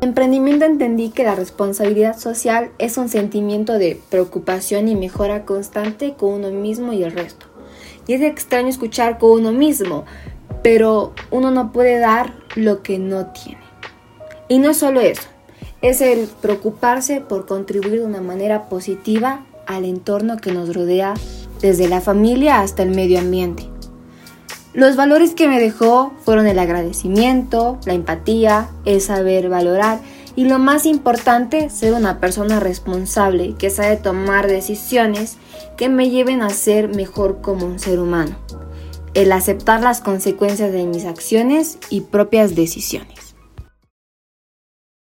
emprendimiento entendí que la responsabilidad social es un sentimiento de preocupación y mejora constante con uno mismo y el resto. Y es extraño escuchar con uno mismo, pero uno no puede dar lo que no tiene. Y no solo eso, es el preocuparse por contribuir de una manera positiva al entorno que nos rodea, desde la familia hasta el medio ambiente. Los valores que me dejó fueron el agradecimiento, la empatía, el saber valorar y lo más importante, ser una persona responsable que sabe tomar decisiones que me lleven a ser mejor como un ser humano. El aceptar las consecuencias de mis acciones y propias decisiones.